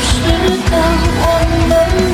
是的我们